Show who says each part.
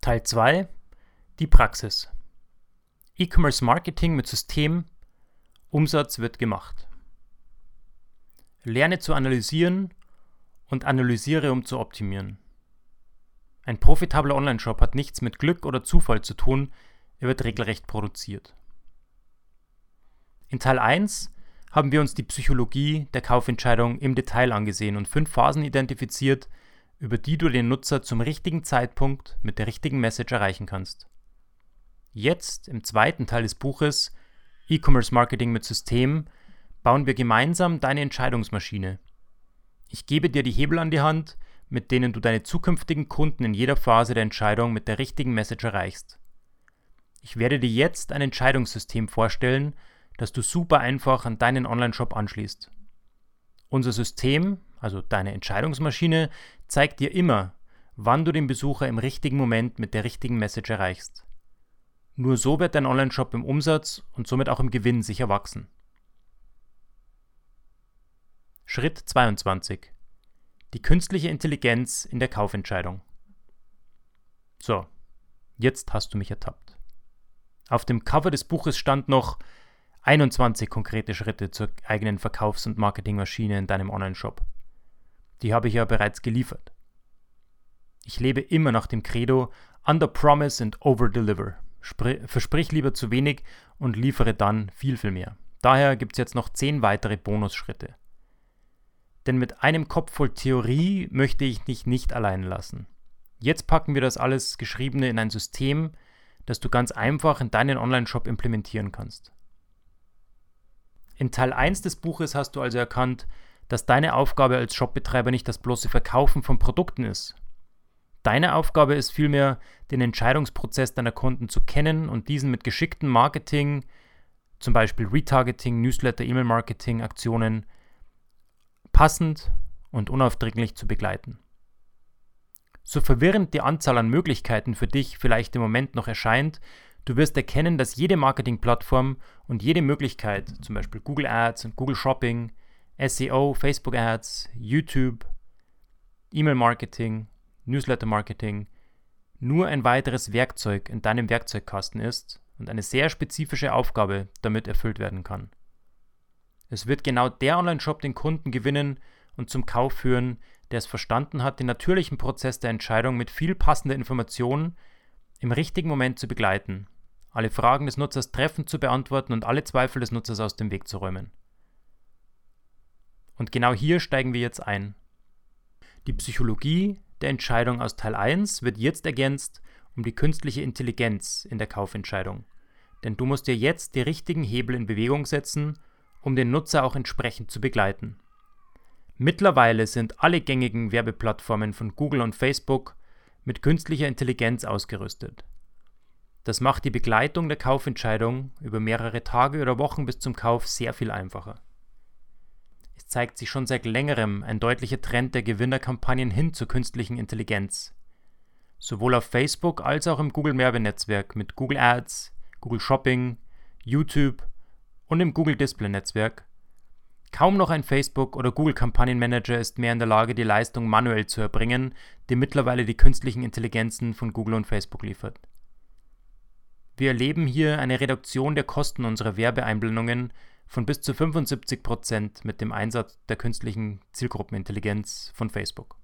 Speaker 1: Teil 2 Die Praxis. E-Commerce Marketing mit System. Umsatz wird gemacht. Lerne zu analysieren und analysiere, um zu optimieren. Ein profitabler Online-Shop hat nichts mit Glück oder Zufall zu tun, er wird regelrecht produziert. In Teil 1 haben wir uns die Psychologie der Kaufentscheidung im Detail angesehen und fünf Phasen identifiziert, über die du den Nutzer zum richtigen Zeitpunkt mit der richtigen Message erreichen kannst. Jetzt, im zweiten Teil des Buches E-Commerce Marketing mit System, bauen wir gemeinsam deine Entscheidungsmaschine. Ich gebe dir die Hebel an die Hand, mit denen du deine zukünftigen Kunden in jeder Phase der Entscheidung mit der richtigen Message erreichst. Ich werde dir jetzt ein Entscheidungssystem vorstellen, das du super einfach an deinen Online-Shop anschließt. Unser System, also deine Entscheidungsmaschine, zeigt dir immer, wann du den Besucher im richtigen Moment mit der richtigen Message erreichst. Nur so wird dein Online-Shop im Umsatz und somit auch im Gewinn sicher wachsen. Schritt 22. Die künstliche Intelligenz in der Kaufentscheidung. So, jetzt hast du mich ertappt. Auf dem Cover des Buches stand noch 21 konkrete Schritte zur eigenen Verkaufs- und Marketingmaschine in deinem Online-Shop. Die habe ich ja bereits geliefert. Ich lebe immer nach dem Credo Under Promise and Over Deliver. versprich lieber zu wenig und liefere dann viel, viel mehr. Daher gibt es jetzt noch 10 weitere Bonusschritte. Denn mit einem Kopf voll Theorie möchte ich dich nicht allein lassen. Jetzt packen wir das alles Geschriebene in ein System, das du ganz einfach in deinen Online-Shop implementieren kannst. In Teil 1 des Buches hast du also erkannt, dass deine Aufgabe als Shopbetreiber nicht das bloße Verkaufen von Produkten ist. Deine Aufgabe ist vielmehr, den Entscheidungsprozess deiner Kunden zu kennen und diesen mit geschicktem Marketing, zum Beispiel Retargeting, Newsletter, E-Mail-Marketing, Aktionen, passend und unaufdringlich zu begleiten. So verwirrend die Anzahl an Möglichkeiten für dich vielleicht im Moment noch erscheint, Du wirst erkennen, dass jede Marketingplattform und jede Möglichkeit, zum Beispiel Google Ads und Google Shopping, SEO, Facebook Ads, YouTube, E-Mail-Marketing, Newsletter-Marketing, nur ein weiteres Werkzeug in deinem Werkzeugkasten ist und eine sehr spezifische Aufgabe damit erfüllt werden kann. Es wird genau der Online-Shop den Kunden gewinnen und zum Kauf führen, der es verstanden hat, den natürlichen Prozess der Entscheidung mit viel passender Information im richtigen Moment zu begleiten, alle Fragen des Nutzers treffend zu beantworten und alle Zweifel des Nutzers aus dem Weg zu räumen. Und genau hier steigen wir jetzt ein. Die Psychologie der Entscheidung aus Teil 1 wird jetzt ergänzt um die künstliche Intelligenz in der Kaufentscheidung. Denn du musst dir jetzt die richtigen Hebel in Bewegung setzen, um den Nutzer auch entsprechend zu begleiten. Mittlerweile sind alle gängigen Werbeplattformen von Google und Facebook mit künstlicher Intelligenz ausgerüstet. Das macht die Begleitung der Kaufentscheidung über mehrere Tage oder Wochen bis zum Kauf sehr viel einfacher. Es zeigt sich schon seit längerem ein deutlicher Trend der Gewinnerkampagnen hin zur künstlichen Intelligenz. Sowohl auf Facebook als auch im Google Werbenetzwerk mit Google Ads, Google Shopping, YouTube und im Google Display Netzwerk Kaum noch ein Facebook- oder Google-Kampagnenmanager ist mehr in der Lage, die Leistung manuell zu erbringen, die mittlerweile die künstlichen Intelligenzen von Google und Facebook liefert. Wir erleben hier eine Reduktion der Kosten unserer Werbeeinblendungen von bis zu 75 Prozent mit dem Einsatz der künstlichen Zielgruppenintelligenz von Facebook.